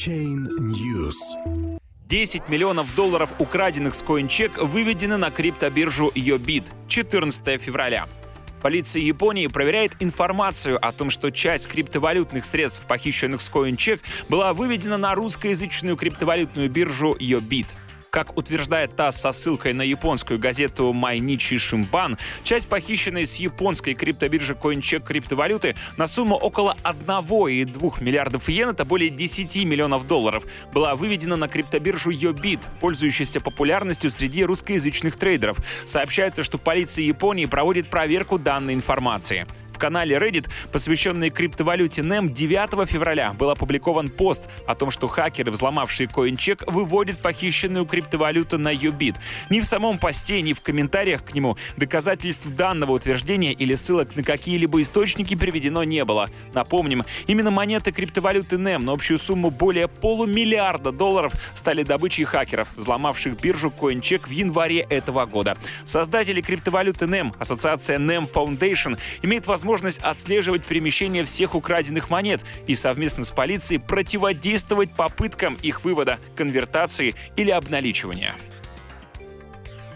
Chain News. 10 миллионов долларов украденных с CoinCheck выведены на криптобиржу Yobit 14 февраля. Полиция Японии проверяет информацию о том, что часть криптовалютных средств, похищенных с CoinCheck, была выведена на русскоязычную криптовалютную биржу Yobit. Как утверждает ТАСС со ссылкой на японскую газету Майничи Шимбан, часть похищенной с японской криптобиржи CoinCheck криптовалюты на сумму около 1,2 миллиардов йен, это более 10 миллионов долларов, была выведена на криптобиржу Yobit, пользующуюся популярностью среди русскоязычных трейдеров. Сообщается, что полиция Японии проводит проверку данной информации канале Reddit, посвященный криптовалюте NEM, 9 февраля был опубликован пост о том, что хакеры, взломавшие CoinCheck, выводят похищенную криптовалюту на Ubit. Ни в самом посте, ни в комментариях к нему доказательств данного утверждения или ссылок на какие-либо источники приведено не было. Напомним, именно монеты криптовалюты NEM на общую сумму более полумиллиарда долларов стали добычей хакеров, взломавших биржу CoinCheck в январе этого года. Создатели криптовалюты NEM, ассоциация NEM Foundation, имеет возможность возможность отслеживать перемещение всех украденных монет и совместно с полицией противодействовать попыткам их вывода, конвертации или обналичивания.